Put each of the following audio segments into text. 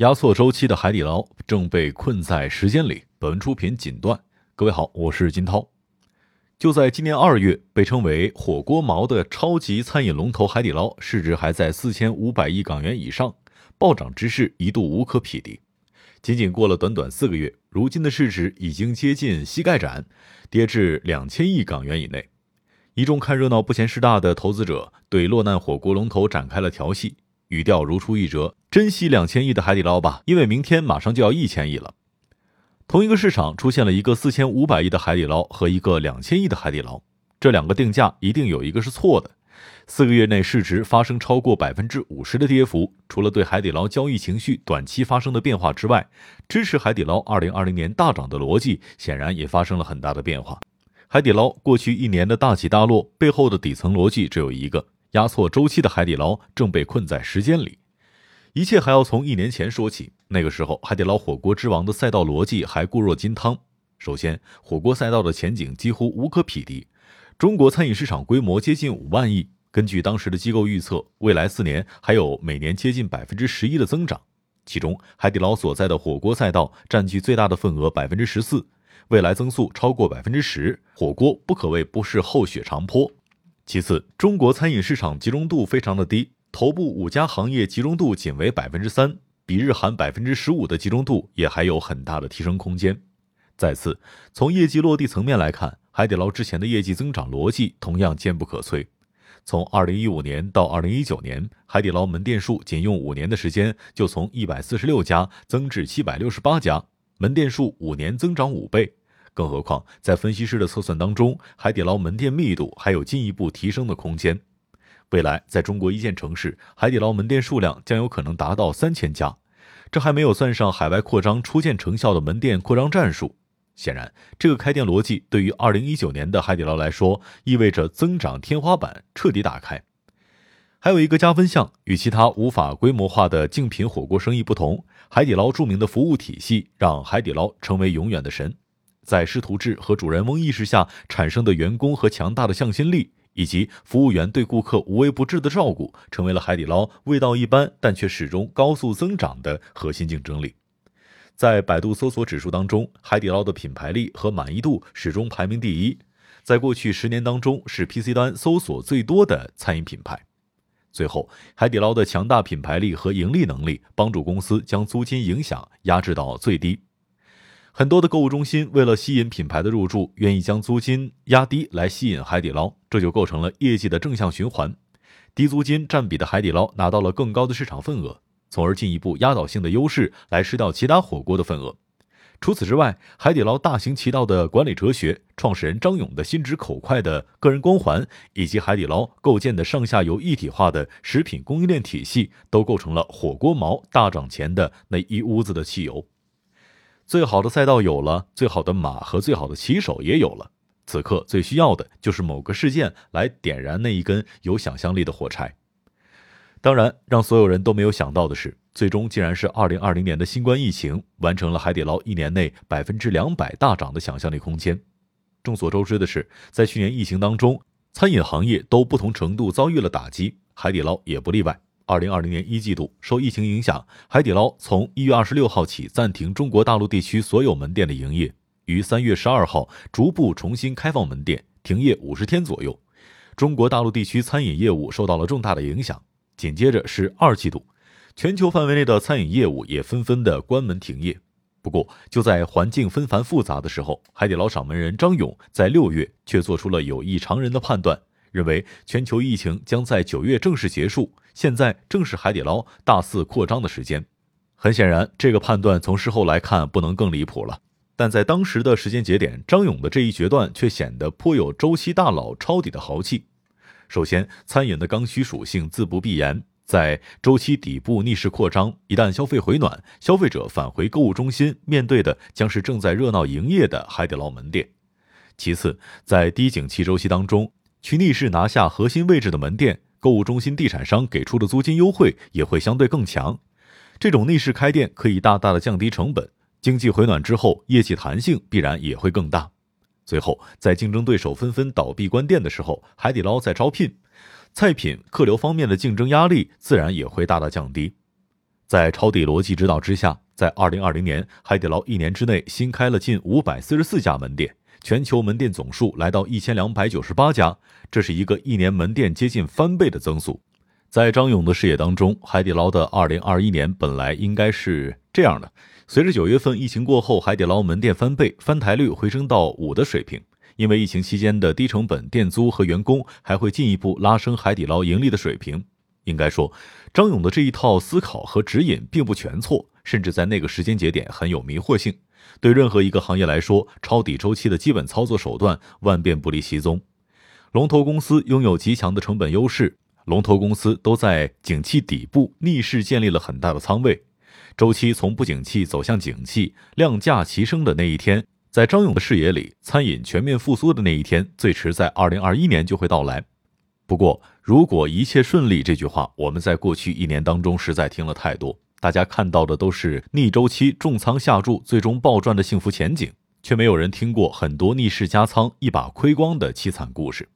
压缩周期的海底捞正被困在时间里。本文出品锦缎。各位好，我是金涛。就在今年二月，被称为“火锅毛”的超级餐饮龙头海底捞，市值还在四千五百亿港元以上，暴涨之势一度无可匹敌。仅仅过了短短四个月，如今的市值已经接近膝盖斩，跌至两千亿港元以内。一众看热闹不嫌事大的投资者对落难火锅龙头展开了调戏。语调如出一辙，珍惜两千亿的海底捞吧，因为明天马上就要一千亿了。同一个市场出现了一个四千五百亿的海底捞和一个两千亿的海底捞，这两个定价一定有一个是错的。四个月内市值发生超过百分之五十的跌幅，除了对海底捞交易情绪短期发生的变化之外，支持海底捞二零二零年大涨的逻辑显然也发生了很大的变化。海底捞过去一年的大起大落背后的底层逻辑只有一个。压错周期的海底捞正被困在时间里，一切还要从一年前说起。那个时候，海底捞火锅之王的赛道逻辑还固若金汤。首先，火锅赛道的前景几乎无可匹敌，中国餐饮市场规模接近五万亿。根据当时的机构预测，未来四年还有每年接近百分之十一的增长。其中，海底捞所在的火锅赛道占据最大的份额，百分之十四，未来增速超过百分之十。火锅不可谓不是后雪长坡。其次，中国餐饮市场集中度非常的低，头部五家行业集中度仅为百分之三，比日韩百分之十五的集中度也还有很大的提升空间。再次，从业绩落地层面来看，海底捞之前的业绩增长逻辑同样坚不可摧。从二零一五年到二零一九年，海底捞门店数仅用五年的时间就从一百四十六家增至七百六十八家，门店数五年增长五倍。更何况，在分析师的测算当中，海底捞门店密度还有进一步提升的空间。未来，在中国一线城市，海底捞门店数量将有可能达到三千家，这还没有算上海外扩张初见成效的门店扩张战术。显然，这个开店逻辑对于二零一九年的海底捞来说，意味着增长天花板彻底打开。还有一个加分项，与其他无法规模化的竞品火锅生意不同，海底捞著名的服务体系让海底捞成为永远的神。在师徒制和主人翁意识下产生的员工和强大的向心力，以及服务员对顾客无微不至的照顾，成为了海底捞味道一般但却始终高速增长的核心竞争力。在百度搜索指数当中，海底捞的品牌力和满意度始终排名第一。在过去十年当中，是 PC 端搜索最多的餐饮品牌。最后，海底捞的强大品牌力和盈利能力，帮助公司将租金影响压制到最低。很多的购物中心为了吸引品牌的入驻，愿意将租金压低来吸引海底捞，这就构成了业绩的正向循环。低租金占比的海底捞拿到了更高的市场份额，从而进一步压倒性的优势来吃掉其他火锅的份额。除此之外，海底捞大行其道的管理哲学、创始人张勇的心直口快的个人光环，以及海底捞构建的上下游一体化的食品供应链体系，都构成了火锅毛大涨前的那一屋子的汽油。最好的赛道有了，最好的马和最好的骑手也有了。此刻最需要的就是某个事件来点燃那一根有想象力的火柴。当然，让所有人都没有想到的是，最终竟然是二零二零年的新冠疫情完成了海底捞一年内百分之两百大涨的想象力空间。众所周知的是，在去年疫情当中，餐饮行业都不同程度遭遇了打击，海底捞也不例外。二零二零年一季度，受疫情影响，海底捞从一月二十六号起暂停中国大陆地区所有门店的营业，于三月十二号逐步重新开放门店，停业五十天左右。中国大陆地区餐饮业务受到了重大的影响。紧接着是二季度，全球范围内的餐饮业务也纷纷的关门停业。不过，就在环境纷繁复杂的时候，海底捞掌门人张勇在六月却做出了有异常人的判断。认为全球疫情将在九月正式结束，现在正是海底捞大肆扩张的时间。很显然，这个判断从事后来看不能更离谱了。但在当时的时间节点，张勇的这一决断却显得颇有周期大佬抄底的豪气。首先，餐饮的刚需属性自不必言，在周期底部逆势扩张，一旦消费回暖，消费者返回购物中心，面对的将是正在热闹营业的海底捞门店。其次，在低景气周期当中，去逆势拿下核心位置的门店，购物中心地产商给出的租金优惠也会相对更强。这种逆势开店可以大大的降低成本，经济回暖之后，业绩弹性必然也会更大。最后，在竞争对手纷纷倒闭关店的时候，海底捞在招聘，菜品、客流方面的竞争压力自然也会大大降低。在抄底逻辑指导之下，在二零二零年，海底捞一年之内新开了近五百四十四家门店，全球门店总数来到一千两百九十八家，这是一个一年门店接近翻倍的增速。在张勇的视野当中，海底捞的二零二一年本来应该是这样的：随着九月份疫情过后，海底捞门店翻倍，翻台率回升到五的水平。因为疫情期间的低成本店租和员工，还会进一步拉升海底捞盈利的水平。应该说，张勇的这一套思考和指引并不全错，甚至在那个时间节点很有迷惑性。对任何一个行业来说，抄底周期的基本操作手段万变不离其宗。龙头公司拥有极强的成本优势，龙头公司都在景气底部逆势建立了很大的仓位。周期从不景气走向景气，量价齐升的那一天。在张勇的视野里，餐饮全面复苏的那一天，最迟在二零二一年就会到来。不过，如果一切顺利，这句话我们在过去一年当中实在听了太多。大家看到的都是逆周期重仓下注，最终暴赚的幸福前景，却没有人听过很多逆势加仓一把亏光的凄惨故事。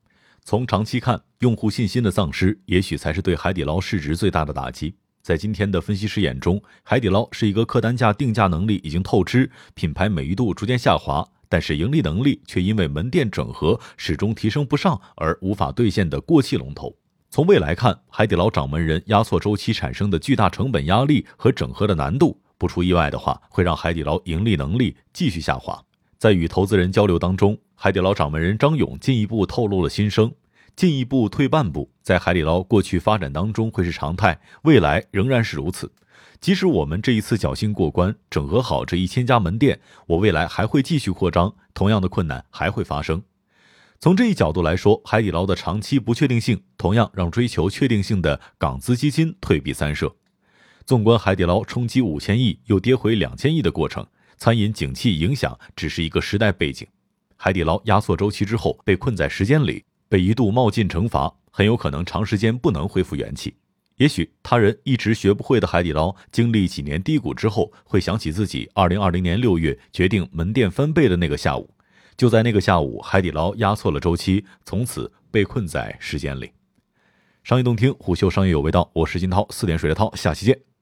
从长期看，用户信心的丧失，也许才是对海底捞市值最大的打击。在今天的分析师眼中，海底捞是一个客单价定价能力已经透支、品牌美誉度逐渐下滑，但是盈利能力却因为门店整合始终提升不上而无法兑现的过气龙头。从未来看，海底捞掌门人压缩周期产生的巨大成本压力和整合的难度，不出意外的话，会让海底捞盈利能力继续下滑。在与投资人交流当中，海底捞掌门人张勇进一步透露了心声。进一步退半步，在海底捞过去发展当中会是常态，未来仍然是如此。即使我们这一次侥幸过关，整合好这一千家门店，我未来还会继续扩张，同样的困难还会发生。从这一角度来说，海底捞的长期不确定性，同样让追求确定性的港资基金退避三舍。纵观海底捞冲击五千亿又跌回两千亿的过程，餐饮景气影响只是一个时代背景。海底捞压缩周期之后，被困在时间里。被一度冒进惩罚，很有可能长时间不能恢复元气。也许他人一直学不会的海底捞，经历几年低谷之后，会想起自己二零二零年六月决定门店翻倍的那个下午。就在那个下午，海底捞压错了周期，从此被困在时间里。商业洞听，虎嗅商业有味道，我是金涛，四点水的涛，下期见。